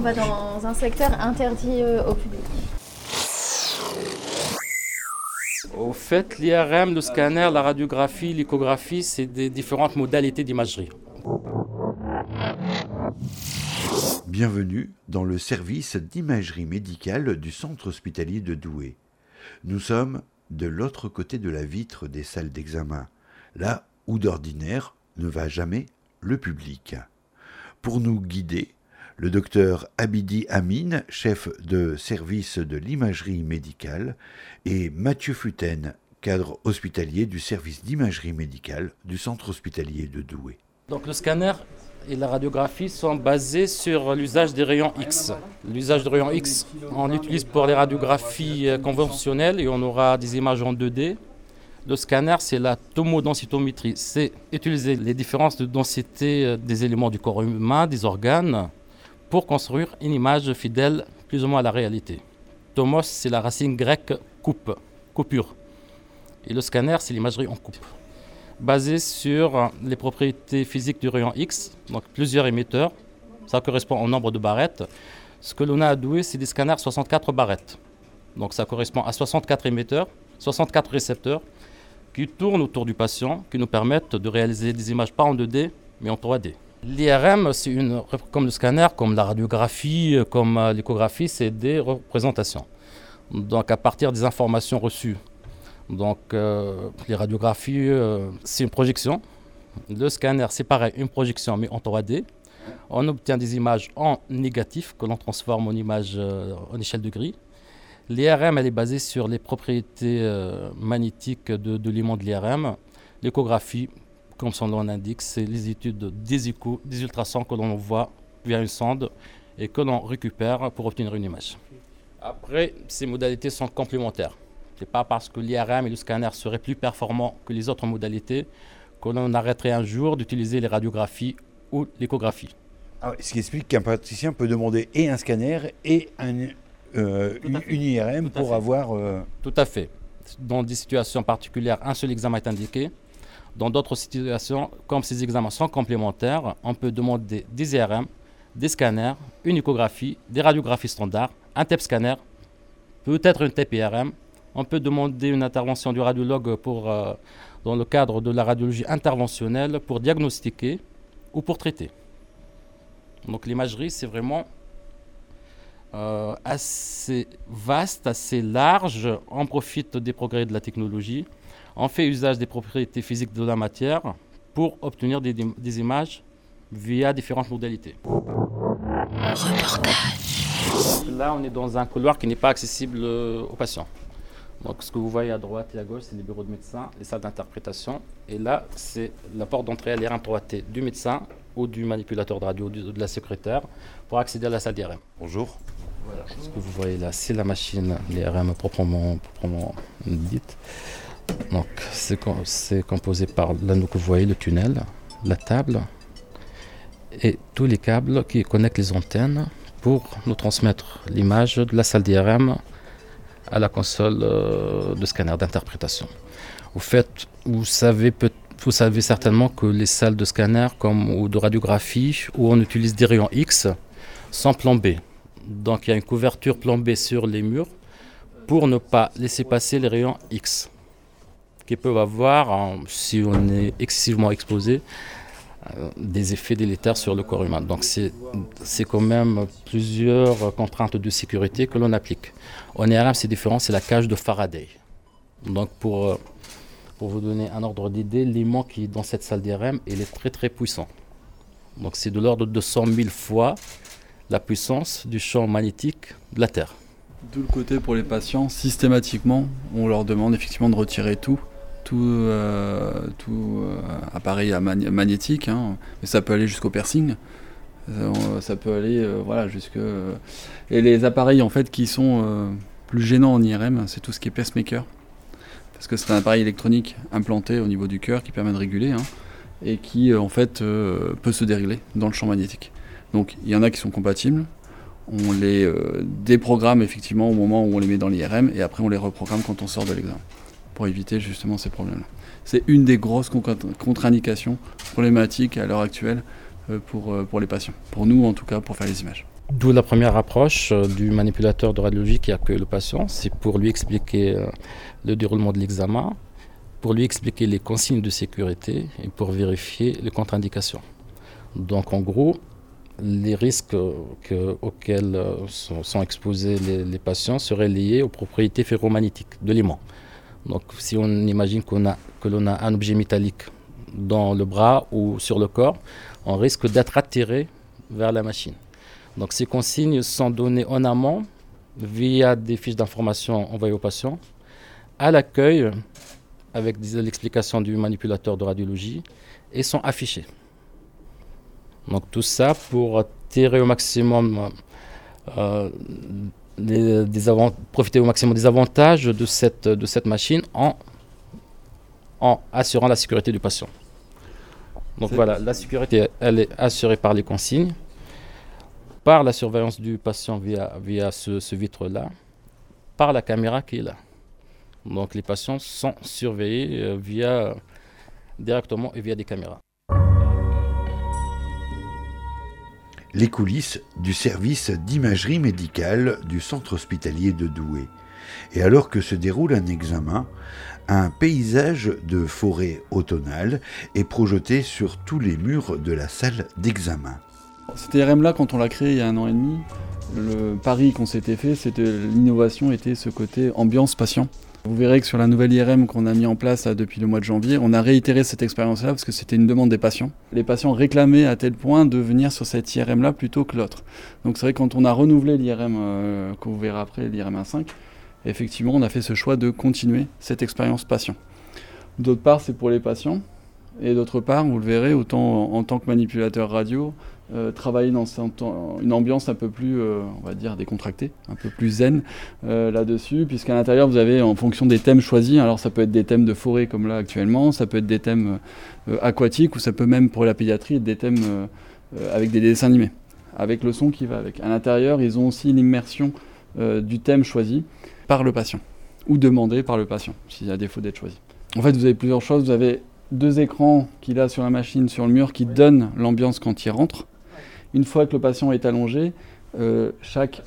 on va dans un secteur interdit euh, au public. Au fait, l'IRM, le scanner, la radiographie, l'échographie, c'est des différentes modalités d'imagerie. Bienvenue dans le service d'imagerie médicale du centre hospitalier de Douai. Nous sommes de l'autre côté de la vitre des salles d'examen, là où d'ordinaire ne va jamais le public. Pour nous guider, le docteur Abidi Amin, chef de service de l'imagerie médicale, et Mathieu Futen, cadre hospitalier du service d'imagerie médicale du centre hospitalier de Douai. Donc le scanner et la radiographie sont basés sur l'usage des rayons X. L'usage des rayons X, on l'utilise pour les radiographies euh, conventionnelles et on aura des images en 2D. Le scanner, c'est la tomodensitométrie. C'est utiliser les différences de densité euh, des éléments du corps humain, des organes, pour construire une image fidèle plus ou moins à la réalité. Tomos, c'est la racine grecque coupe, coupure. Et le scanner, c'est l'imagerie en coupe basé sur les propriétés physiques du rayon X, donc plusieurs émetteurs. Ça correspond au nombre de barrettes. Ce que l'on a à c'est des scanners 64 barrettes. Donc ça correspond à 64 émetteurs, 64 récepteurs qui tournent autour du patient, qui nous permettent de réaliser des images pas en 2D, mais en 3D. L'IRM, c'est une, comme le scanner, comme la radiographie, comme l'échographie, c'est des représentations. Donc à partir des informations reçues donc euh, les radiographies, euh, c'est une projection. Le scanner, c'est pareil, une projection mais en 3D. On obtient des images en négatif que l'on transforme en images euh, en échelle de gris. L'IRM, elle est basée sur les propriétés magnétiques de, de l'aimant de l'IRM. L'échographie, comme son nom l'indique, c'est les études des échos, des ultrasons que l'on voit via une sonde et que l'on récupère pour obtenir une image. Après, ces modalités sont complémentaires. Ce n'est pas parce que l'IRM et le scanner seraient plus performants que les autres modalités que l'on arrêterait un jour d'utiliser les radiographies ou l'échographie. Ah ce qui explique qu'un praticien peut demander et un scanner et un, euh, une, IRM pour avoir... Euh, Tout à fait. Dans des situations particulières, un seul examen est indiqué. Dans d'autres situations, comme ces examens sont complémentaires, on peut demander des IRM, des scanners, une échographie, des radiographies standards, un TEP scanner, peut-être une TEP IRM, on peut demander une intervention du radiologue pour, euh, dans le cadre de la radiologie interventionnelle pour diagnostiquer ou pour traiter. Donc l'imagerie, c'est vraiment euh, assez vaste, assez large. On profite des progrès de la technologie. On fait usage des propriétés physiques de la matière pour obtenir des, des images via différentes modalités. Reportage. Là, on est dans un couloir qui n'est pas accessible euh, aux patients. Donc ce que vous voyez à droite et à gauche, c'est les bureaux de médecins, les salles d'interprétation. Et là, c'est la porte d'entrée à l'IRM 3T du médecin ou du manipulateur de radio de, la secrétaire pour accéder à la salle d'IRM. Bonjour. Voilà, ce que vous voyez là, c'est la machine, l'IRM proprement, proprement dite. Donc c'est composé par l'anneau que vous voyez, le tunnel, la table et tous les câbles qui connectent les antennes pour nous transmettre l'image de la salle d'IRM à la console euh, de scanner d'interprétation. Vous savez certainement que les salles de scanner comme, ou de radiographie où on utilise des rayons X sont plombées. Donc il y a une couverture plombée sur les murs pour ne pas laisser passer les rayons X peuvent avoir, si on est excessivement exposé, euh, des effets délétères sur le corps humain. Donc c'est quand même plusieurs contraintes de sécurité que l'on applique. En IRM, c'est différent, c'est la cage de Faraday. Donc pour, euh, pour vous donner un ordre d'idée, l'aimant qui est dans cette salle d'IRM, il est très très puissant. Donc c'est de l'ordre de 100 000 fois la puissance du champ magnétique de la Terre. D'où le côté pour les patients, systématiquement, on leur demande effectivement de retirer tout tout, euh, euh, appareil magnétique, hein. mais ça peut aller jusqu'au piercing. Euh, ça peut aller voilà jusque et les appareils en fait qui sont plus gênants en IRM, c'est tout ce qui est pacemaker, parce que c'est un appareil électronique implanté au niveau du cœur qui permet de réguler hein, et qui en fait peut se dérégler dans le champ magnétique. Donc il y en a qui sont compatibles, on les déprogramme effectivement au moment où on les met dans l'IRM et après on les reprogramme quand on sort de l'examen pour éviter justement ces problèmes-là. C'est une des grosses contre-indications problématiques à l'heure actuelle euh, pour, euh, pour les patients. Pour nous, en tout cas, pour faire les images. D'où la première approche euh, du manipulateur de radiologie qui accueille le patient, c'est pour lui expliquer le déroulement de l'examen, pour lui expliquer les consignes de sécurité et pour vérifier les contre-indications. Donc en gros, les risques auxquels sont, exposés les, patients seraient liés aux propriétés ferromagnétiques de l'aimant. Donc si on imagine qu'on a, que l'on a un objet métallique dans le bras ou sur le corps, on risque d'être attiré vers la machine. Donc ces consignes sont données en amont via des fiches d'information envoyées aux patients, à l'accueil avec l'explication du manipulateur de radiologie et sont affichées. Donc tout ça pour tirer au maximum, euh, profiter au maximum des avantages de cette, de cette machine en, en assurant la sécurité du patient. Donc voilà, la sécurité, elle est assurée par les consignes, par la surveillance du patient via, via ce, ce vitre-là, par la caméra qui est là. Donc les patients sont surveillés euh, via, directement et via des caméras. Les coulisses du service d'imagerie médicale du centre hospitalier de Douai. Et alors que se déroule un examen, un paysage de forêt automnale est projeté sur tous les murs de la salle d'examen. Cet IRM-là, quand on l'a créé il y a un an et demi, le pari qu'on s'était fait, c'était l'innovation était ce côté ambiance patient. Vous verrez que sur la nouvelle IRM qu'on a mis en place depuis le mois de janvier, on a réitéré cette expérience-là parce que c'était une demande des patients. Les patients réclamaient à tel point de venir sur cette IRM-là plutôt que l'autre. Donc c'est vrai que quand on a renouvelé l'IRM, euh, que vous verrez après, l'IRM 1.5, effectivement on a fait ce choix de continuer cette expérience patient. D'autre part, c'est pour les patients. Et d'autre part, vous le verrez, autant en tant que manipulateur radio, euh, travailler dans une ambiance un peu plus, euh, on va dire, décontractée, un peu plus zen euh, là-dessus, puisqu'à l'intérieur, vous avez, en fonction des thèmes choisis, alors ça peut être des thèmes de forêt comme là actuellement, ça peut être des thèmes aquatiques, ou ça peut même, pour la pédiatrie, être des thèmes avec des dessins animés, avec le son qui va avec. À l'intérieur, ils ont aussi l'immersion du thème choisi par le patient, ou demandé par le patient, s'il y a défaut d'être choisi. En fait, vous avez plusieurs choses. Vous avez deux écrans qu'il a sur la machine, sur le mur, qui donnent l'ambiance quand il rentre. Une fois que le patient est allongé, euh, chaque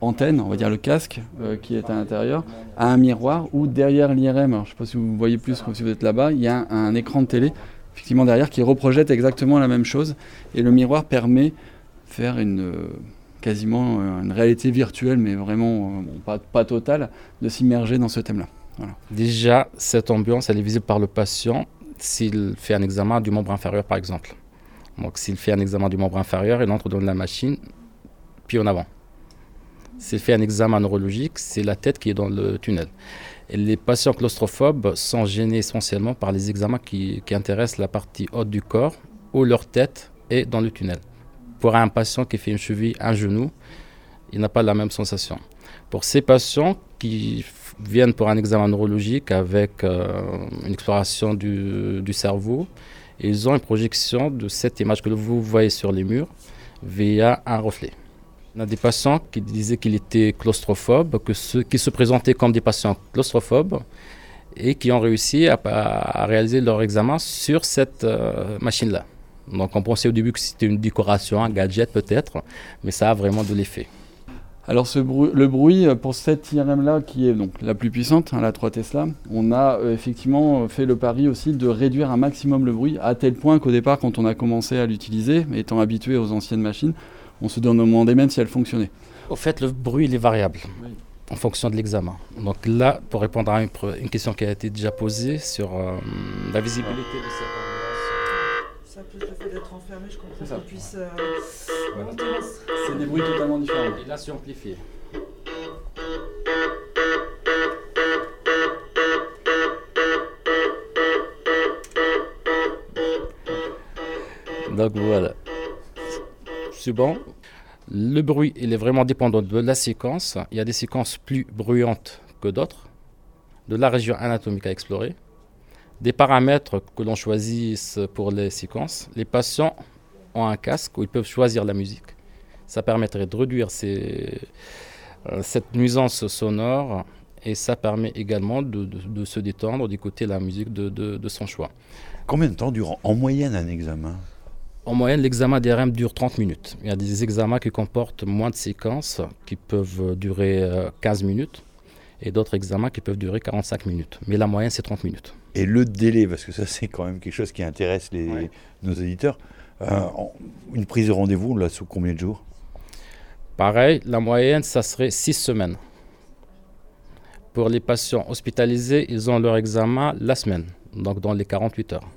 antenne, on va dire le casque euh, qui est à l'intérieur, a un miroir ou derrière l'IRM, je ne sais pas si vous voyez plus si vous êtes là-bas, il y a un, écran de télé effectivement derrière qui reprojette exactement la même chose et le miroir permet de faire une euh, quasiment une réalité virtuelle mais vraiment pas, pas, totale de s'immerger dans ce thème-là. Déjà, cette ambiance, elle est visible par le patient s'il fait un examen du membre inférieur par exemple. Donc s'il fait un examen du membre inférieur, il entre dans la machine, puis en avant. S'il fait un examen neurologique, c'est la tête qui est dans le tunnel. Et les patients claustrophobes sont gênés essentiellement par les examens qui, intéressent la partie haute du corps, où leur tête est dans le tunnel. Pour un patient qui fait une cheville, un genou, il n'a pas la même sensation. Pour ces patients qui viennent pour un examen neurologique avec euh, une exploration du, du cerveau, ils ont une projection de cette image que vous voyez sur les murs via un reflet. On a des patients qui disaient qu'ils étaient claustrophobes, qui se présentaient comme des patients claustrophobes et qui ont réussi à, réaliser leur examen sur cette euh, machine-là. Donc on pensait au début que c'était une décoration, un gadget peut-être, mais ça a vraiment de l'effet. Alors le bruit, euh, pour cette IRM-là, qui est donc la plus puissante, hein, la 3 Tesla, on a euh, effectivement fait le pari aussi de réduire un maximum le bruit, à tel point qu'au départ, quand on a commencé à l'utiliser, étant habitué aux anciennes machines, on se demandait même si elle fonctionnait. Au fait, le bruit, il est variable. en fonction de l'examen. Donc là, pour répondre à une, question qui a été déjà posée sur euh, la visibilité de cette plus le fait d'être enfermé, je comprends qu'on puisse euh, C'est des bruits totalement différents. Et là, c'est amplifié. Donc voilà. C'est bon. Le bruit, il est vraiment dépendant de la séquence. Il y a des séquences plus bruyantes que d'autres, de la région anatomique à explorer des paramètres que l'on choisisse pour les séquences. Les patients ont un casque où ils peuvent choisir la musique. Ça permettrait de réduire ces, euh, cette nuisance sonore et ça permet également de, se détendre, d'écouter la musique de, son choix. Combien de temps dure en moyenne un examen? En moyenne, l'examen d'IRM dure 30 minutes. Il y a des examens qui comportent moins de séquences, qui peuvent durer 15 euh, minutes, et d'autres examens qui peuvent durer 45 minutes. Mais la moyenne, c'est 30 minutes. Et le délai, parce que ça, c'est quand même quelque chose qui intéresse les, nos éditeurs. Euh, une prise de rendez-vous, là, sous combien de jours? Pareil, la moyenne, ça serait 6 semaines. Pour les patients hospitalisés, ils ont leur examen la semaine, donc dans les 48 heures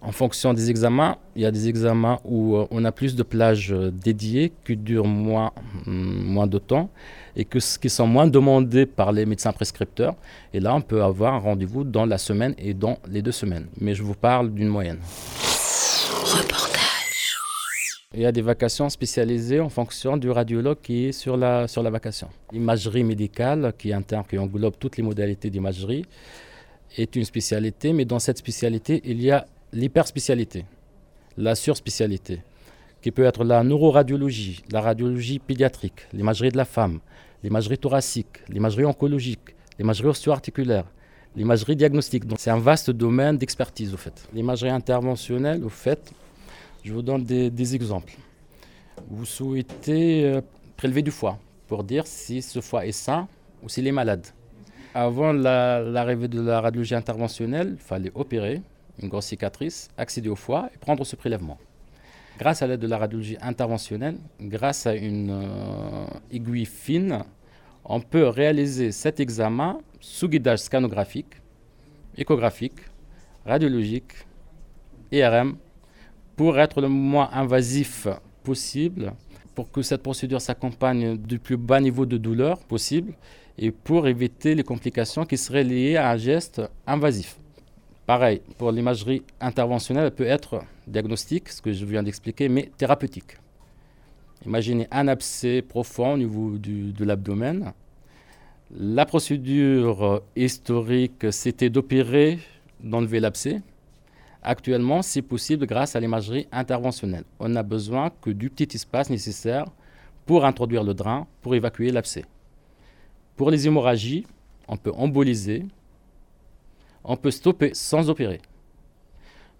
en fonction des examens, il y a des examens où euh, on a plus de plages euh, dédiées qui durent moins, mm, moins de temps et que, qui sont moins demandées par les médecins prescripteurs. Et là, on peut avoir un rendez-vous dans la semaine et dans les deux semaines. Mais je vous parle d'une moyenne. Reportage. Il y a des vacations spécialisées en fonction du radiologue qui est sur la, sur la vacation. L'imagerie médicale, qui est un terme qui englobe toutes les modalités d'imagerie, est une spécialité, mais dans cette spécialité, il y a l'hyperspécialité, la surspécialité, qui peut être la neuroradiologie, la radiologie pédiatrique, l'imagerie de la femme, l'imagerie thoracique, l'imagerie oncologique, l'imagerie osteoarticulaire, l'imagerie diagnostique. Donc c'est un vaste domaine d'expertise au fait. L'imagerie interventionnelle, au fait, je vous donne des, exemples. Vous souhaitez euh, prélever du foie pour dire si ce foie est sain ou s'il est malade. Avant l'arrivée de la radiologie interventionnelle, il fallait opérer, une grosse cicatrice, accéder au foie et prendre ce prélèvement. Grâce à l'aide de la radiologie interventionnelle, grâce à une euh, aiguille fine, on peut réaliser cet examen sous guidage scanographique, échographique, radiologique, IRM, pour être le moins invasif possible, pour que cette procédure s'accompagne du plus bas niveau de douleur possible et pour éviter les complications qui seraient liées à un geste invasif. Pareil, pour l'imagerie interventionnelle, elle peut être diagnostique, ce que je viens d'expliquer, mais thérapeutique. Imaginez un abcès profond au niveau de l'abdomen. La procédure historique, c'était d'opérer, d'enlever l'abcès. Actuellement, c'est possible grâce à l'imagerie interventionnelle. On n'a besoin que du petit espace nécessaire pour introduire le drain, pour évacuer l'abcès. Pour les hémorragies, on peut emboliser, on peut stopper sans opérer.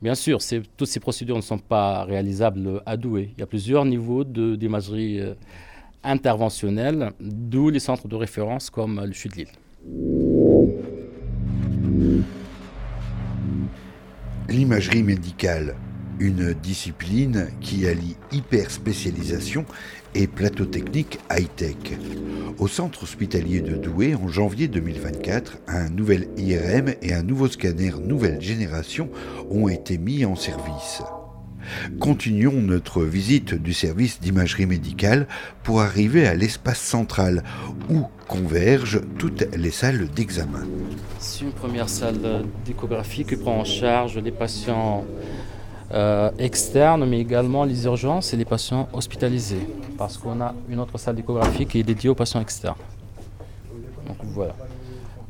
Bien sûr, toutes ces procédures ne sont pas réalisables à Douai. Il y a plusieurs niveaux d'imagerie euh, interventionnelle, d'où les centres de référence comme le CHU de Lille. L'imagerie médicale, une discipline qui allie hyperspécialisation et plateau technique high-tech. Au centre hospitalier de Douai, en janvier 2024, un nouvel IRM et un nouveau scanner nouvelle génération ont été mis en service. Continuons notre visite du service d'imagerie médicale pour arriver à l'espace central où convergent toutes les salles d'examen. C'est une première salle d'échographie qui prend en charge les patients euh, externes, mais également les urgences et les patients hospitalisés, parce qu'on a une autre salle d'échographie qui est dédiée aux patients externes. Donc voilà.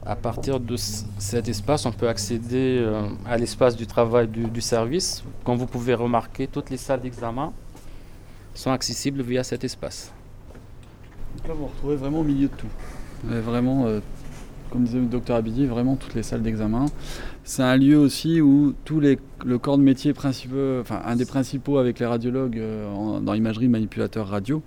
À partir de cet espace, on peut accéder euh, à l'espace du travail du, service. Comme vous pouvez remarquer, toutes les salles d'examen sont accessibles via cet espace. Donc là, vous retrouvez vraiment au milieu de tout. Vraiment, euh, comme disait le docteur Abidi, vraiment toutes les salles d'examen. C'est un lieu aussi où tous les, le corps de métier principaux, enfin un des principaux avec les radiologues euh, dans l'imagerie manipulateur radio,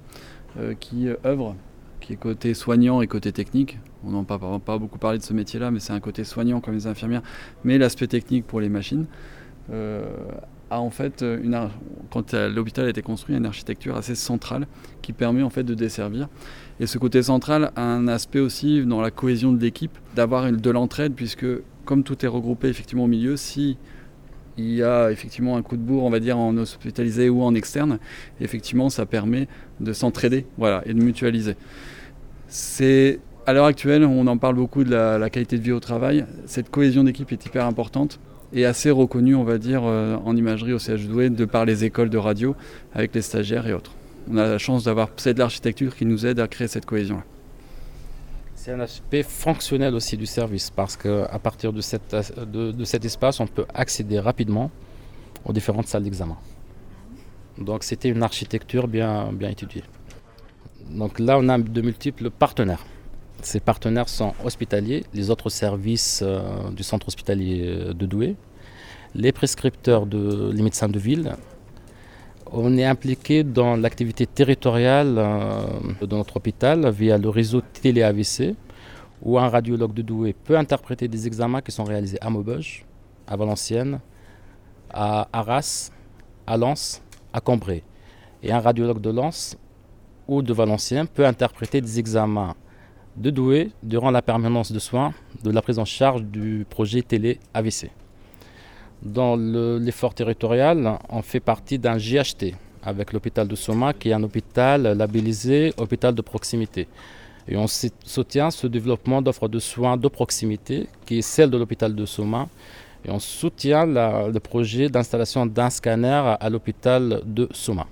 euh, qui œuvre, qui est côté soignant et côté technique. On n'en pas, pas beaucoup parlé de ce métier-là, mais c'est un côté soignant comme les infirmières, mais l'aspect technique pour les machines. Euh, a en fait, une, quand l'hôpital a été construit, une architecture assez centrale qui permet en fait de desservir. Et ce côté central a un aspect aussi dans la cohésion de l'équipe, d'avoir de l'entraide, puisque comme tout est regroupé effectivement au milieu, si il y a effectivement un coup de bourre, on va dire en hospitalisé ou en externe, effectivement ça permet de s'entraider voilà, et de mutualiser. C'est à l'heure actuelle, on en parle beaucoup de la, qualité de vie au travail. Cette cohésion d'équipe est hyper importante et assez reconnue, on va dire, euh, en imagerie au CHDW de par les écoles de radio avec les stagiaires et autres. On a la chance d'avoir cette l'architecture qui nous aide à créer cette cohésion-là. C'est un aspect fonctionnel aussi du service parce qu'à partir de, de, cet espace, on peut accéder rapidement aux différentes salles d'examen. Donc c'était une architecture bien étudiée. Donc là, on a de multiples partenaires. Ces partenaires sont hospitaliers, les autres services euh, du centre hospitalier de Douai, les prescripteurs, de, les médecins de ville. On est impliqué dans l'activité territoriale euh, de notre hôpital via le réseau télé-AVC, où un radiologue de Douai peut interpréter des examens qui sont réalisés à Maubeuge, à Valenciennes, à Arras, à Lens, à Cambrai. Et un radiologue de Lens ou de Valenciennes peut interpréter des examens de Douai durant la permanence de soins de la prise en charge du projet télé AVC. Dans l'effort territorial, on fait partie d'un GHT avec l'hôpital de Soma, qui est un hôpital labellisé hôpital de proximité. Et on soutient ce développement d'offres de soins de proximité, qui est celle de l'hôpital de Soma. Et on soutient le projet d'installation d'un scanner à l'hôpital de Soma.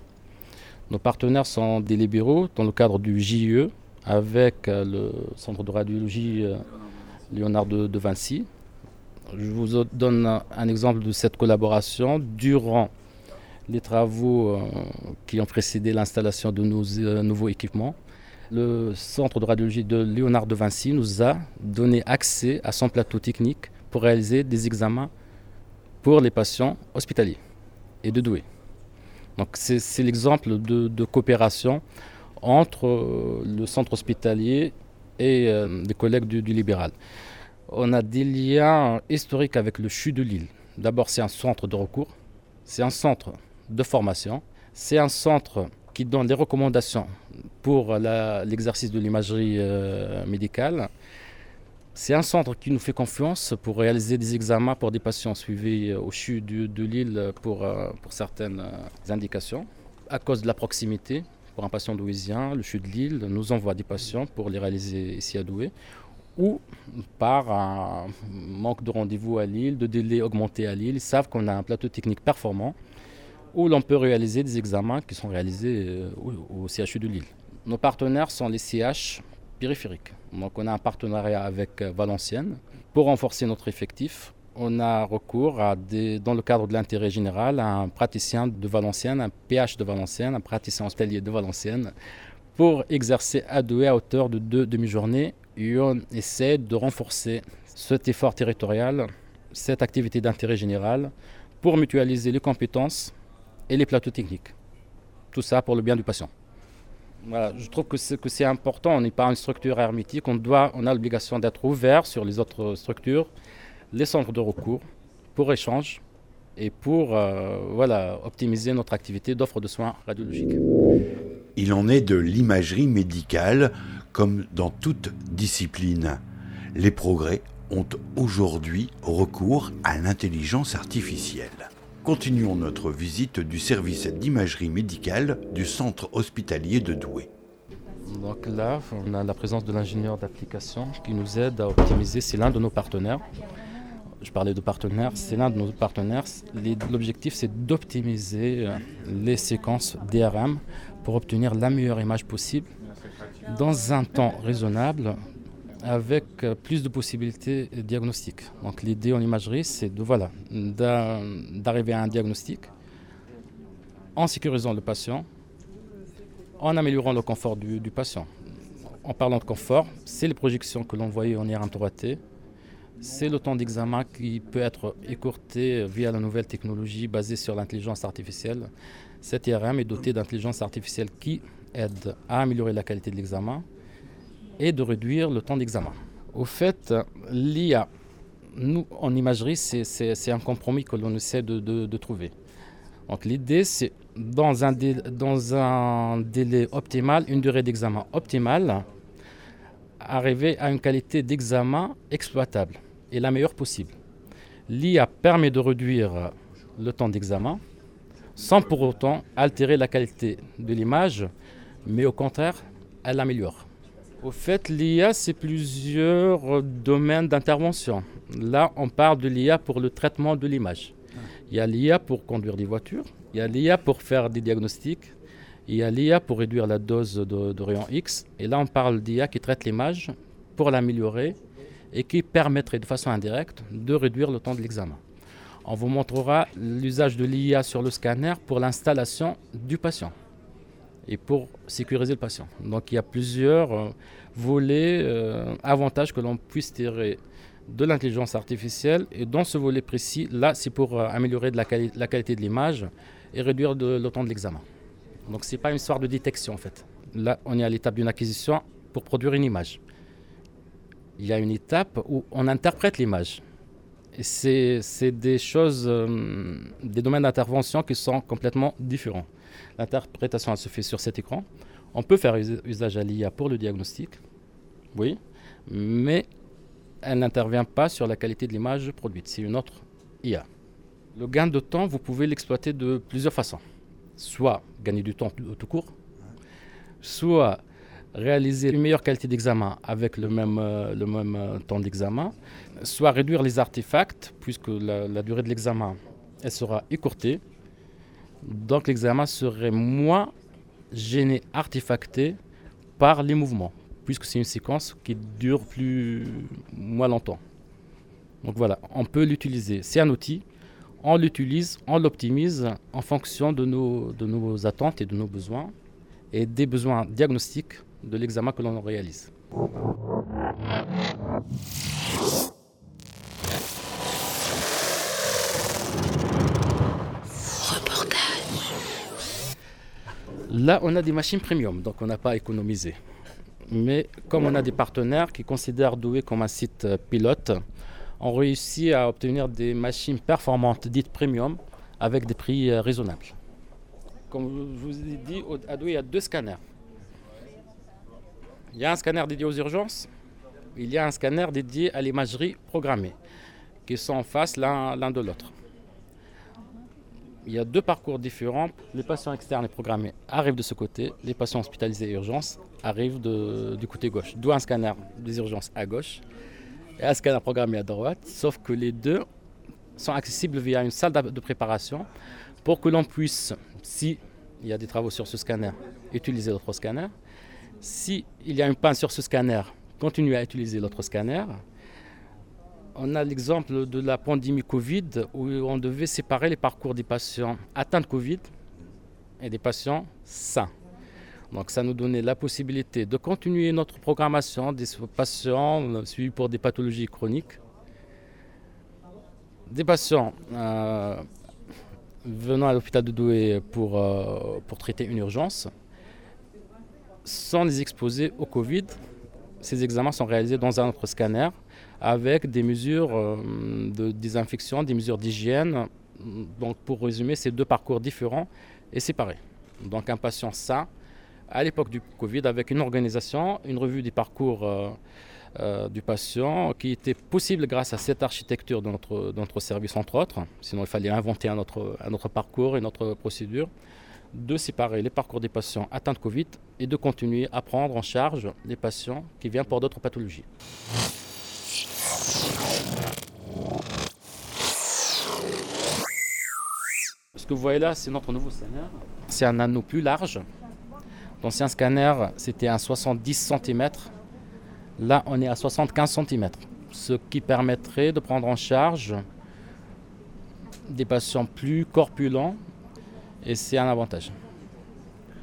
Nos partenaires sont des libéraux dans le cadre du JE avec euh, le centre de radiologie euh, Léonard de Vinci, je vous donne un exemple de cette collaboration. Durant les travaux euh, qui ont précédé l'installation de nos nouveaux équipements, le centre de radiologie de Léonard de Vinci nous a donné accès à son plateau technique pour réaliser des examens pour les patients hospitaliers et de doués. Donc c'est l'exemple de, coopération entre euh, le centre hospitalier et des collègues du libéral on a des liens historiques avec le CHU de Lille. D'abord, c'est un centre de recours, c'est un centre de formation, c'est un centre qui donne des recommandations pour l'exercice de l'imagerie euh, médicale. C'est un centre qui nous fait confiance pour réaliser des examens pour des patients suivis au CHU de, Lille pour, euh, certaines euh, indications. À cause de la proximité, pour un patient douésien, le CHU de Lille nous envoie des patients pour les réaliser ici à Douai ou par un manque de rendez-vous à Lille, de délai augmenté à Lille. Ils savent qu'on a un plateau technique performant où l'on peut réaliser des examens qui sont réalisés euh, au, CHU de Lille. Nos partenaires sont les CH périphériques. Donc on a un partenariat avec euh, Valenciennes pour renforcer notre effectif. On a recours à des, dans le cadre de l'intérêt général à un praticien de Valenciennes, un PH de Valenciennes, un praticien hospitalier de Valenciennes pour exercer à deux à hauteur de deux demi-journées et on essaie de renforcer cet effort territorial, cette activité d'intérêt général, pour mutualiser les compétences et les plateaux techniques. Tout ça pour le bien du patient. je trouve que c'est important. On n'est pas une structure hermétique. On, doit, on a l'obligation d'être ouvert sur les autres structures, les centres de recours, pour échange et pour euh, voilà, optimiser notre activité d'offre de soins radiologiques. Il en est de l'imagerie médicale comme dans toute discipline. Les progrès ont aujourd'hui recours à l'intelligence artificielle. Continuons notre visite du service d'imagerie médicale du centre hospitalier de Douai. Donc là, on a la présence de l'ingénieur d'application qui nous aide à optimiser. C'est l'un de nos partenaires. Je parlais de partenaires, c'est l'un de nos partenaires. L'objectif, c'est d'optimiser euh, les séquences DRM pour obtenir la meilleure image possible dans un temps raisonnable avec euh, plus de possibilités diagnostiques. Donc l'idée en imagerie, c'est voilà, d'arriver à un diagnostic en sécurisant le patient, en améliorant le confort du, patient. En parlant de confort, c'est les projections que l'on voyait en IRM 3T, c'est le temps d'examen qui peut être écourté via la nouvelle technologie basée sur l'intelligence artificielle. Cette IRM est dotée d'intelligence artificielle qui aide à améliorer la qualité de l'examen et de réduire le temps d'examen. Au fait, l'IA, nous, en imagerie, c'est un compromis que l'on essaie de, trouver. Donc l'idée, c'est dans un, dans un délai optimal, une durée d'examen optimale, arriver à une qualité d'examen exploitable et la meilleure possible. L'IA permet de réduire le temps d'examen sans pour autant altérer la qualité de l'image mais au contraire, elle l'améliore. Au fait, l'IA, c'est plusieurs domaines d'intervention. Là, on parle de l'IA pour le traitement de l'image. Il y a l'IA pour conduire des voitures, il y a l'IA pour faire des diagnostics, il y a l'IA pour réduire la dose de, de rayon X. Et là, on parle d'IA qui traite l'image pour l'améliorer et qui permettrait de façon indirecte de réduire le temps de l'examen. On vous montrera l'usage de l'IA sur le scanner pour l'installation du patient et pour sécuriser le patient. Donc il y a plusieurs euh, volets, euh, avantages que l'on puisse tirer de l'intelligence artificielle. Et dans ce volet précis, là, c'est pour euh, améliorer la, qualité de l'image et réduire le temps de l'examen. Donc ce n'est pas une histoire de détection en fait. Là, on est à l'étape d'une acquisition pour produire une image. Il y a une étape où on interprète l'image. C'est des choses, euh, des domaines d'intervention qui sont complètement différents. L'interprétation, se fait sur cet écran. On peut faire usage à l'IA pour le diagnostic, oui, mais elle n'intervient pas sur la qualité de l'image produite. C'est une autre IA. Le gain de temps, vous pouvez l'exploiter de plusieurs façons. Soit gagner du temps tout court, soit réaliser une meilleure qualité d'examen avec le même, euh, le même euh, temps d'examen, soit réduire les artefacts, puisque la, durée de l'examen elle sera écourtée. Donc l'examen serait moins gêné, artefacté par les mouvements puisque c'est une séquence qui dure plus moins longtemps. Donc voilà, on peut l'utiliser. C'est un outil, on l'utilise, on l'optimise en fonction de nos, de nos attentes et de nos besoins et des besoins diagnostiques de l'examen que l'on réalise. Là, on a des machines premium, donc on n'a pas économisé. Mais comme on a des partenaires qui considèrent Douai comme un site euh, pilote, on réussit à obtenir des machines performantes dites premium avec des prix euh, raisonnables. Comme je vous ai dit, à Douai, il y a deux scanners. Il y a un scanner dédié aux urgences, il y a un scanner dédié à l'imagerie programmée, qui sont en face l'un de l'autre il y a deux parcours différents. Les patients externes et programmés arrivent de ce côté, les patients hospitalisés et urgences arrivent du côté gauche. D'où un scanner des urgences à gauche et un scanner programmé à droite, sauf que les deux sont accessibles via une salle de préparation pour que l'on puisse, si il y a des travaux sur ce scanner, utiliser l'autre scanner. Si il y a une panne sur ce scanner, continuer à utiliser l'autre scanner on a l'exemple de la pandémie Covid où on devait séparer les parcours des patients atteints de Covid et des patients sains. Donc ça nous donnait la possibilité de continuer notre programmation des patients suivis pour des pathologies chroniques, des patients euh, venant à l'hôpital de Douai pour, euh, pour traiter une urgence, sans les exposer au Covid. Ces examens sont réalisés dans un autre scanner avec des mesures euh, de désinfection, des mesures d'hygiène. Donc pour résumer, c'est deux parcours différents et séparés. Donc un patient sain, à l'époque du Covid, avec une organisation, une revue des parcours euh, euh, du patient qui était possible grâce à cette architecture de notre, service, entre autres. Sinon, il fallait inventer un autre, un autre parcours, une autre procédure de séparer les parcours des patients atteints de Covid et de continuer à prendre en charge les patients qui viennent pour d'autres pathologies. Ce que vous voyez là, c'est notre nouveau scanner. C'est un anneau plus large. L'ancien scanner, c'était un 70 cm. Là, on est à 75 cm. Ce qui permettrait de prendre en charge des patients plus corpulents. Et c'est un avantage.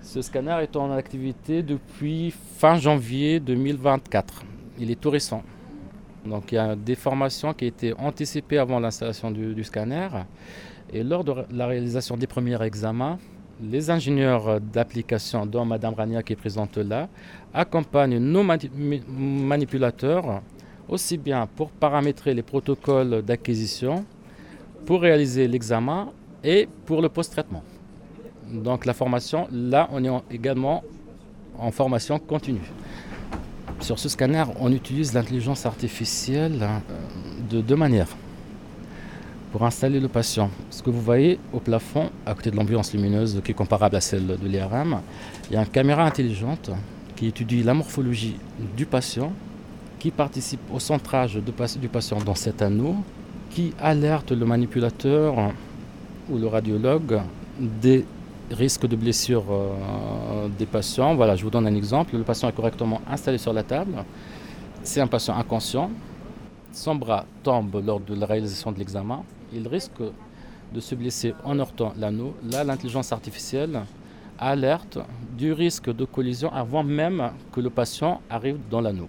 Ce scanner est en activité depuis fin janvier 2024. Il est tout récent. Donc il y a des formations qui étaient anticipées avant l'installation du, scanner. Et lors de la réalisation des premiers examens, les ingénieurs d'application, dont Mme Rania qui est présente là, accompagnent nos manipulateurs aussi bien pour paramétrer les protocoles d'acquisition, pour réaliser l'examen et pour le post-traitement. Donc la formation, là, on est également en formation continue. Sur ce scanner, on utilise l'intelligence artificielle euh, de deux manières. Pour installer le patient, ce que vous voyez au plafond, à côté de l'ambiance lumineuse qui est comparable à celle de l'IRM, il y a une caméra intelligente qui étudie la morphologie du patient, qui participe au centrage du patient dans cet anneau, qui alerte le manipulateur ou le radiologue des risque de blessure euh, des patients. Voilà, je vous donne un exemple. Le patient est correctement installé sur la table. C'est un patient inconscient. Son bras tombe lors de la réalisation de l'examen. Il risque de se blesser en heurtant l'anneau. Là, l'intelligence artificielle alerte du risque de collision avant même que le patient arrive dans l'anneau.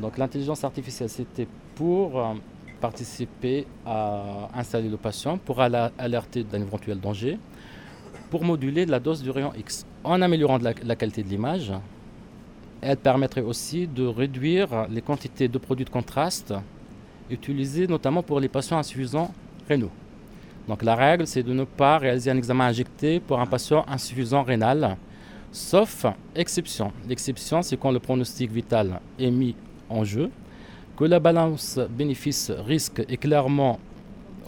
Donc l'intelligence artificielle, c'était pour euh, participer à installer le patient, pour alerter d'un éventuel danger, pour moduler la dose du rayon X. En améliorant la, qualité de l'image, elle permettrait aussi de réduire les quantités de produits de contraste utilisés notamment pour les patients insuffisants rénaux. Donc la règle, c'est de ne pas réaliser un examen injecté pour un patient insuffisant rénal, sauf exception. L'exception, c'est quand le pronostic vital est mis en jeu, que la balance bénéfice-risque est clairement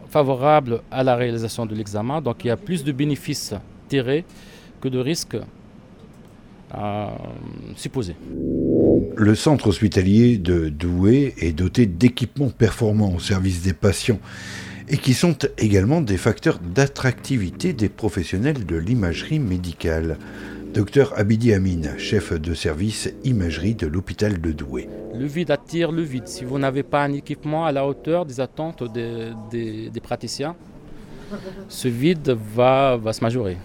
favorable à la réalisation de l'examen, donc il y a plus de bénéfices tirés que de risques euh, supposés. Le centre hospitalier de Douai est doté d'équipements performants au service des patients et qui sont également des facteurs d'attractivité des professionnels de l'imagerie médicale. Docteur Abidi Amin, chef de service imagerie de l'hôpital de Douai. Le vide attire le vide. Si vous n'avez pas un équipement à la hauteur des attentes des, des, praticiens, ce vide va, va se majorer.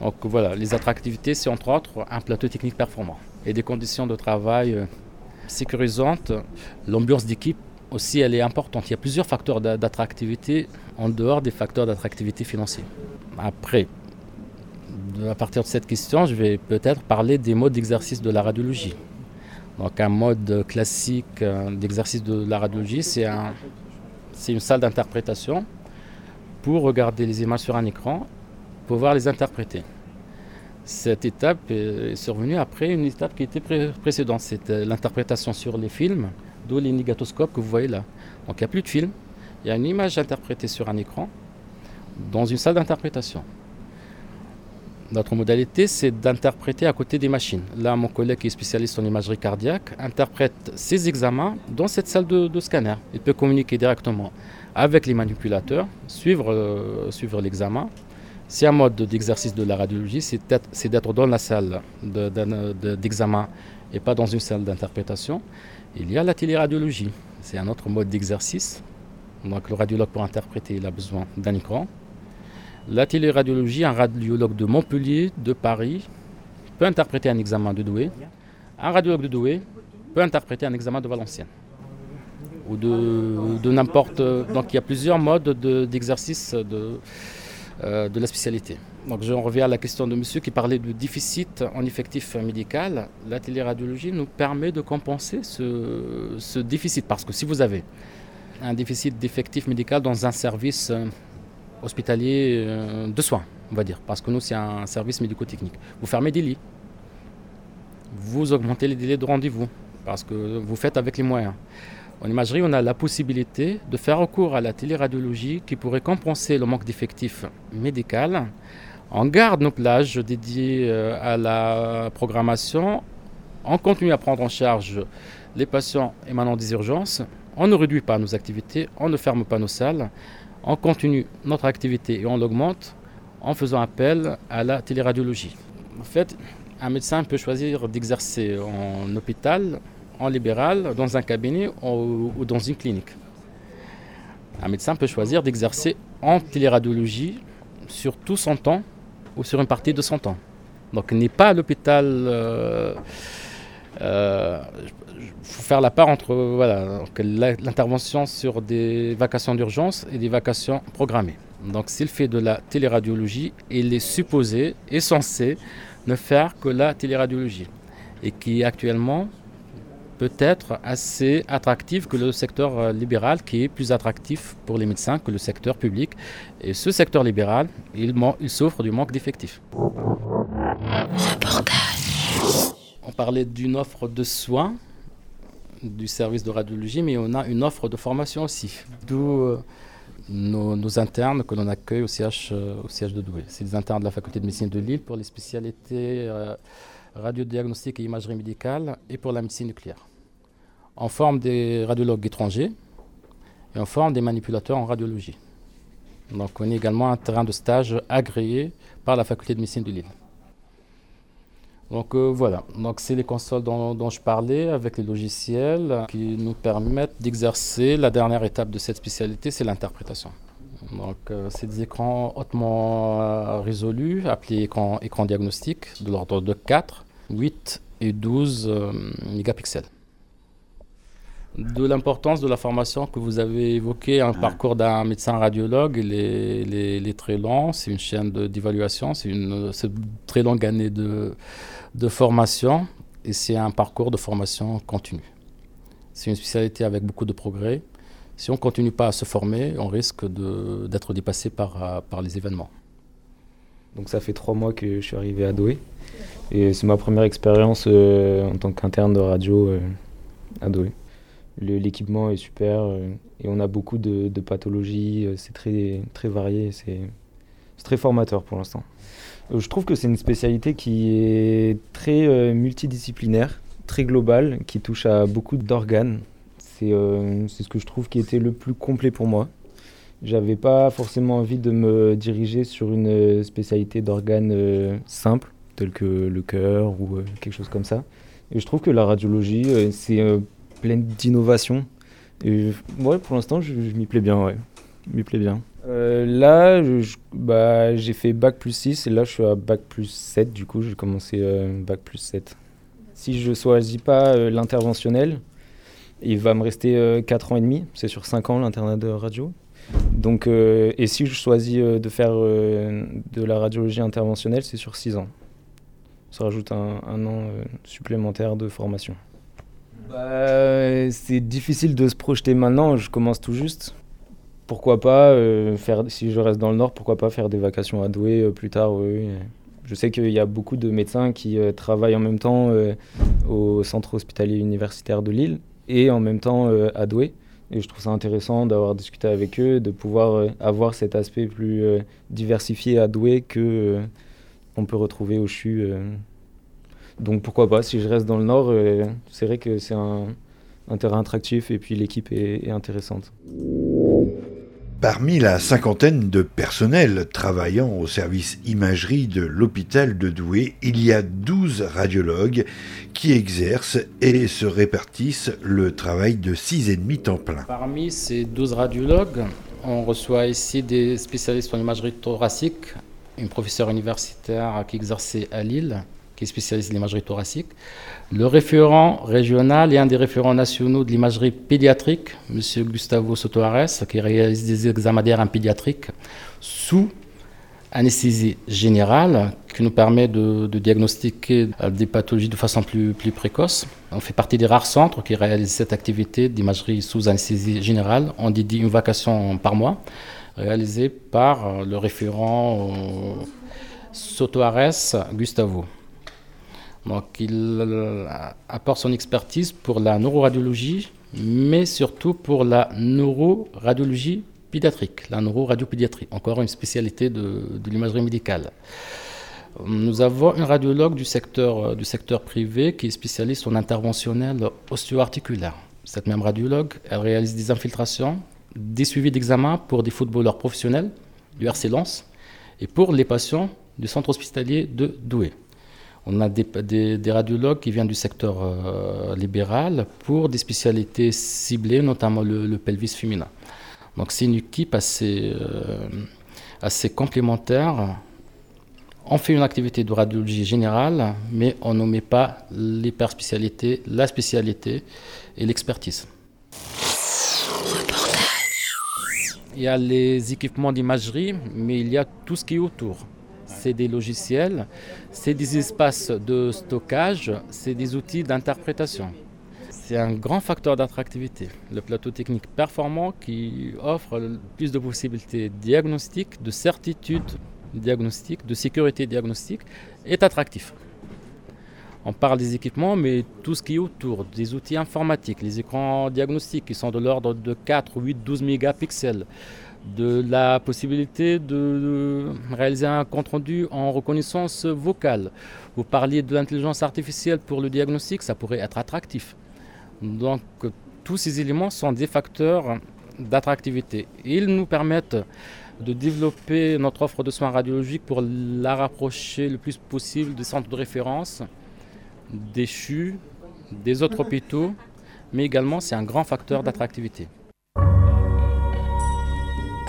Donc voilà, les attractivités, c'est entre autres un plateau technique performant et des conditions de travail euh, sécurisantes, l'ambiance d'équipe aussi, elle est importante. Il y a plusieurs facteurs d'attractivité en dehors des facteurs d'attractivité financiers. Après, à partir de cette question, je vais peut-être parler des modes d'exercice de la radiologie. Donc un mode classique euh, d'exercice de la radiologie, c'est un, une salle d'interprétation pour regarder les images sur un écran, pouvoir les interpréter. Cette étape est survenue après une étape qui était précédente, c'était l'interprétation sur les films d'où les négatoscopes que vous voyez là. Donc il n'y a plus de film, il y a une image interprétée sur un écran dans une salle d'interprétation. Notre modalité, c'est d'interpréter à côté des machines. Là, mon collègue qui est spécialiste en imagerie cardiaque interprète ses examens dans cette salle de, scanner. Il peut communiquer directement avec les manipulateurs, suivre, euh, suivre l'examen. C'est un mode d'exercice de la radiologie, c'est d'être dans la salle d'examen et pas dans une salle d'interprétation. Il y a la téléradiologie. C'est un autre mode d'exercice. Donc le radiologue pour interpréter, il a besoin d'un écran. La téléradiologie, un radiologue de Montpellier, de Paris, peut interpréter un examen de Douai. Un radiologue de Douai peut interpréter un examen de Valenciennes. Ou de, n'importe. Donc il y a plusieurs modes d'exercice de, euh, de la spécialité. Donc je reviens à la question de monsieur qui parlait du déficit en effectif médical. La téléradiologie nous permet de compenser ce, déficit parce que si vous avez un déficit d'effectif médical dans un service hospitalier euh, de soins, on va dire, parce que nous c'est un service médico-technique, vous fermez des lits, vous augmentez les délais de rendez-vous parce que vous faites avec les moyens. En imagerie, on a la possibilité de faire recours à la téléradiologie qui pourrait compenser le manque d'effectifs médical on garde nos plages dédiées euh, à la programmation. On continue à prendre en charge les patients émanant des urgences. On ne réduit pas nos activités, on ne ferme pas nos salles. On continue notre activité et on l'augmente en faisant appel à la téléradiologie. En fait, un médecin peut choisir d'exercer en hôpital, en libéral, dans un cabinet ou, dans une clinique. Un médecin peut choisir d'exercer en téléradiologie sur tout son temps ou sur une partie de son temps. Donc n'est pas à l'hôpital. Euh, euh, faut faire la part entre voilà, l'intervention sur des vacations d'urgence et des vacations programmées. Donc s'il fait de la téléradiologie, il est supposé, est censé ne faire que la téléradiologie. Et qui actuellement peut être assez attractif que le secteur euh, libéral, qui est plus attractif pour les médecins que le secteur public. Et ce secteur libéral, il souffre du manque d'effectifs. On parlait d'une offre de soins du service de radiologie, mais on a une offre de formation aussi. D'où euh, nos, internes que l'on accueille au siège, euh, au siège de Douai. C'est des internes de la faculté de médecine de Lille pour les spécialités radiodiagnostic et imagerie médicale et pour la médecine nucléaire. En forme des radiologues étrangers et en forme des manipulateurs en radiologie. Donc on est également un terrain de stage agréé par la faculté de médecine de Lille. Donc euh, voilà, donc c'est les consoles dont, je parlais avec les logiciels qui nous permettent d'exercer la dernière étape de cette spécialité, c'est l'interprétation. Donc euh, c'est des écrans hautement euh, résolus, appelés écran, écran diagnostic, de l'ordre de 4 8 et 12 euh, mégapixels. De l'importance de la formation que vous avez évoquée, un parcours d'un médecin radiologue, il est, très long, c'est une chaîne d'évaluation, c'est une, très longue année de, de formation et c'est un parcours de formation continue. C'est une spécialité avec beaucoup de progrès. Si on ne continue pas à se former, on risque d'être dépassé par, par les événements. Donc ça fait trois mois que je suis arrivé à Douai. Et c'est ma première expérience euh, en tant qu'interne de radio euh, à Douai. L'équipement est super euh, et on a beaucoup de, pathologies. C'est très, très varié. C'est très formateur pour l'instant. Je trouve que c'est une spécialité qui est très multidisciplinaire, très globale, qui touche à beaucoup d'organes. C'est ce que je trouve qui était le plus complet pour moi. J'avais pas forcément envie de me diriger sur une spécialité d'organes simple, telle que le cœur ou quelque chose comme ça. Et je trouve que la radiologie, c'est pleine d'innovation. Ouais, pour l'instant, je, m'y plais bien, ouais. M'y plais bien. Euh, là, bah, j'ai fait bac plus 6 et là, je suis à bac plus 7. Du coup, j'ai commencé euh, bac plus 7. Si je choisis pas euh, l'interventionnel, il va me rester 4 ans et demi. C'est sur 5 ans l'internat de radio. Donc, et si je choisis de faire de la radiologie interventionnelle, c'est sur 6 ans. Ça rajoute un an supplémentaire de formation. Bah, c'est difficile de se projeter maintenant, je commence tout juste. Pourquoi pas euh, faire, si je reste dans le Nord, pourquoi pas faire des vacations à Douai euh, plus tard. Je sais qu'il y a beaucoup de médecins qui euh, travaillent en même temps au centre hospitalier universitaire de Lille et en même temps à Douai. Et je trouve ça intéressant d'avoir discuté avec eux, de pouvoir avoir cet aspect plus diversifié à Douai que on peut retrouver au CHU donc pourquoi pas, si je reste dans le Nord, euh, c'est vrai que c'est un, terrain attractif et puis l'équipe est, intéressante. Parmi la cinquantaine de personnels travaillant au service imagerie de l'hôpital de Douai, il y a 12 radiologues qui exercent et se répartissent le travail de 6,5 temps plein. Parmi ces 12 radiologues, on reçoit ici des spécialistes en imagerie thoracique, une professeure universitaire qui exerçait à Lille, qui est spécialiste de l'imagerie thoracique, le référent régional et un des référents nationaux de l'imagerie pédiatrique, M. Gustavo Sotoares, qui réalise des examens en pédiatrique sous anesthésie générale, qui nous permet de, diagnostiquer euh, des pathologies de façon plus, plus précoce. On fait partie des rares centres qui réalisent cette activité d'imagerie sous anesthésie générale. On dédie une vacation par mois, réalisée par euh, le référent euh, Sotoares Gustavo. Donc il euh, apporte son expertise pour la neuroradiologie, mais surtout pour la neuroradiologie pédiatrique, la neuroradiopédiatrie, encore une spécialité de, l'imagerie médicale. Nous avons un radiologue du secteur, euh, du secteur privé qui est spécialiste en interventionnel osteoarticulaire. Cette même radiologue, elle réalise des infiltrations, des suivis d'examen pour des footballeurs professionnels du RC Lens et pour les patients du centre hospitalier de Douai. On a des, radiologues qui viennent du secteur euh, libéral pour des spécialités ciblées, notamment le, pelvis féminin. Donc c'est une équipe assez, euh, assez complémentaire. On fait une activité de radiologie générale, mais on ne met pas l'hyperspécialité, la spécialité et l'expertise. Il y a les équipements d'imagerie, mais il y a tout ce qui est autour c'est des logiciels, c'est des espaces de stockage, c'est des outils d'interprétation. C'est un grand facteur d'attractivité. Le plateau technique performant qui offre plus de possibilités diagnostiques, de certitude diagnostique, de sécurité diagnostique, est attractif. On parle des équipements, mais tout ce qui est autour, des outils informatiques, les écrans diagnostiques qui sont de l'ordre de 4, 8, 12 mégapixels, de la possibilité de réaliser un compte-rendu en reconnaissance vocale. Vous parliez de l'intelligence artificielle pour le diagnostic, ça pourrait être attractif. Donc tous ces éléments sont des facteurs d'attractivité. Ils nous permettent de développer notre offre de soins radiologiques pour la rapprocher le plus possible des centres de référence, des CHU, des autres hôpitaux, mais également c'est un grand facteur d'attractivité.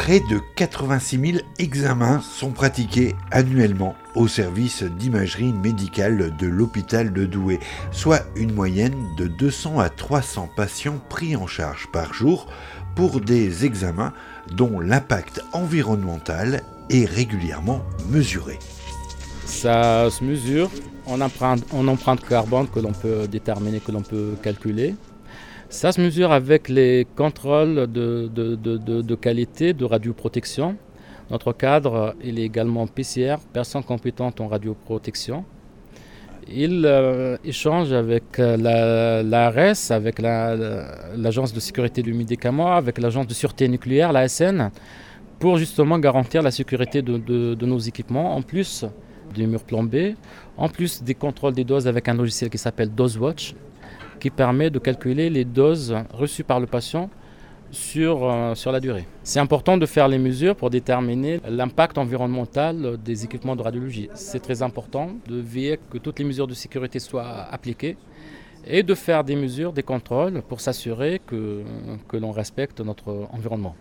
Près de 86 000 examens sont pratiqués annuellement au service d'imagerie médicale de l'hôpital de Douai, soit une moyenne de 200 à 300 patients pris en charge par jour pour des examens dont l'impact environnemental est régulièrement mesuré. Ça se mesure en empreinte, carbone que l'on peut déterminer, que l'on peut calculer. Ça se mesure avec les contrôles de, de, qualité de radioprotection. Notre cadre, il est également PCR, personne compétente en radioprotection. Il euh, échange avec euh, l'ARS, avec l'Agence de sécurité du médicament, avec l'Agence de sûreté nucléaire, l'ASN, pour justement garantir la sécurité de, nos équipements, en plus des murs plombés, en plus des contrôles des doses avec un logiciel qui s'appelle DoseWatch, qui permet de calculer les doses reçues par le patient sur, euh, sur la durée. C'est important de faire les mesures pour déterminer l'impact environnemental des équipements de radiologie. C'est très important de veiller que toutes les mesures de sécurité soient appliquées et de faire des mesures, des contrôles pour s'assurer que, que l'on respecte notre environnement.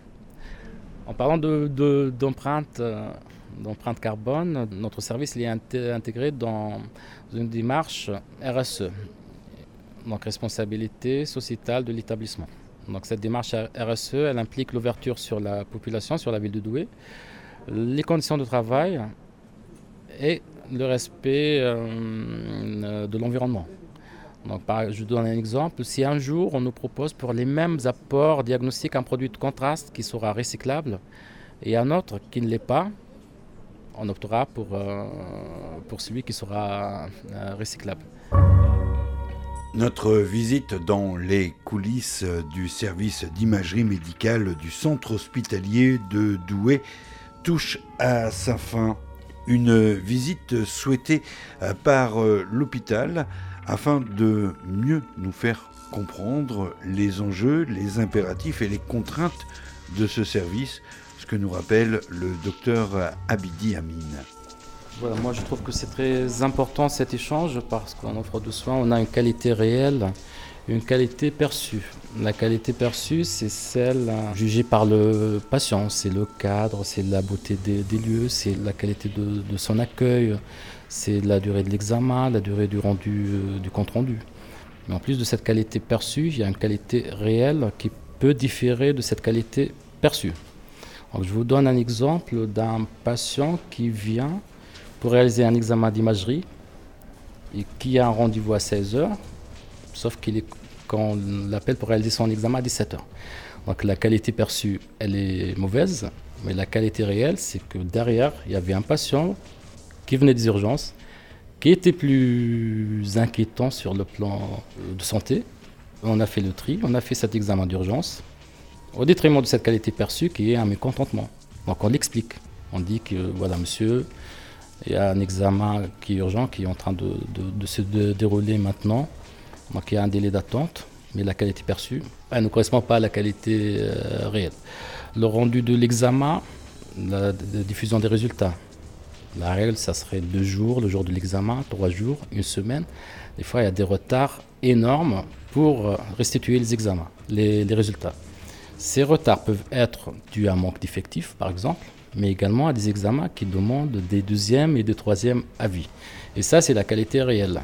En parlant d'empreinte de, d'empreinte carbone, notre service est intégré dans une démarche RSE, donc responsabilité sociétale de l'établissement. Donc cette démarche RSE, elle implique l'ouverture sur la population, sur la ville de Douai, les conditions de travail et le respect euh, de l'environnement. Donc, je vous donne un exemple. Si un jour on nous propose pour les mêmes apports diagnostiques un produit de contraste qui sera recyclable et un autre qui ne l'est pas, on optera pour, euh, pour celui qui sera euh, recyclable. Notre visite dans les coulisses du service d'imagerie médicale du centre hospitalier de Douai touche à sa fin. Une visite souhaitée par l'hôpital afin de mieux nous faire comprendre les enjeux, les impératifs et les contraintes de ce service, ce que nous rappelle le docteur Abidi Amin. Moi je trouve que c'est très important cet échange parce qu'en offre de soins, on a une qualité réelle, une qualité perçue. La qualité perçue, c'est celle jugée par le patient, c'est le cadre, c'est la beauté des, lieux, c'est la qualité de, son accueil, c'est la durée de l'examen, la durée du rendu euh, du compte rendu. Mais en plus de cette qualité perçue, il y a une qualité réelle qui peut différer de cette qualité perçue. je vous donne un exemple d'un patient qui vient pour réaliser un examen d'imagerie et qui a un rendez-vous à 16 h sauf qu'il est qu'on l'appelle pour réaliser son examen à 17 h Donc la qualité perçue, elle est mauvaise, mais la qualité réelle, c'est que derrière, il y avait un patient qui venait des urgences, qui était plus inquiétant sur le plan de santé. On a fait le tri, on a fait cet examen d'urgence, au détriment de cette qualité perçue qui est un mécontentement. Donc on l'explique. On dit que, voilà, monsieur, il y a un examen qui est urgent, qui est en train de, se dérouler maintenant. Donc il a un délai d'attente, mais la qualité perçue, ne correspond pas à la qualité euh, réelle. Le rendu de l'examen, la, diffusion des résultats. La règle, ça serait deux jours, le jour de l'examen, trois jours, une semaine. Des fois, il y a des retards énormes pour euh, restituer les examens, les résultats. Ces retards peuvent être dus à un manque d'effectifs, par exemple, mais également à des examens qui demandent des deuxièmes et des troisièmes avis. Et ça, c'est la qualité réelle.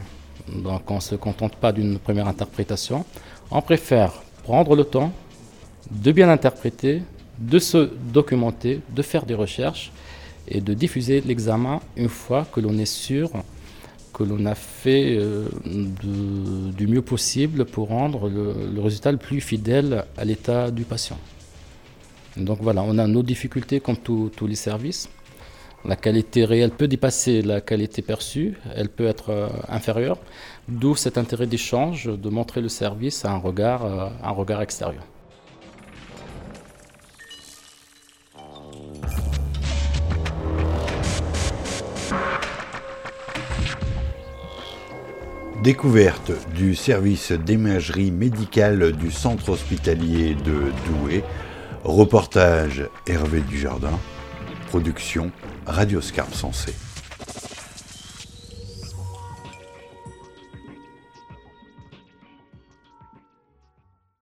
Donc on ne se contente pas d'une première interprétation, on préfère prendre le temps de bien interpréter, de se documenter, de faire des recherches et de diffuser l'examen une fois que l'on est sûr que l'on a fait euh, du mieux possible pour rendre le résultat le plus fidèle à l'état du patient. Donc voilà, on a nos difficultés comme tous les services. La qualité réelle peut dépasser la qualité perçue, elle peut être euh, inférieure, d'où cet intérêt d'échange, de montrer le service à euh, un regard extérieur. Découverte du service d'imagerie médicale du centre hospitalier de Douai Reportage Hervé Dujardin. Production Radioscarpe Sensé.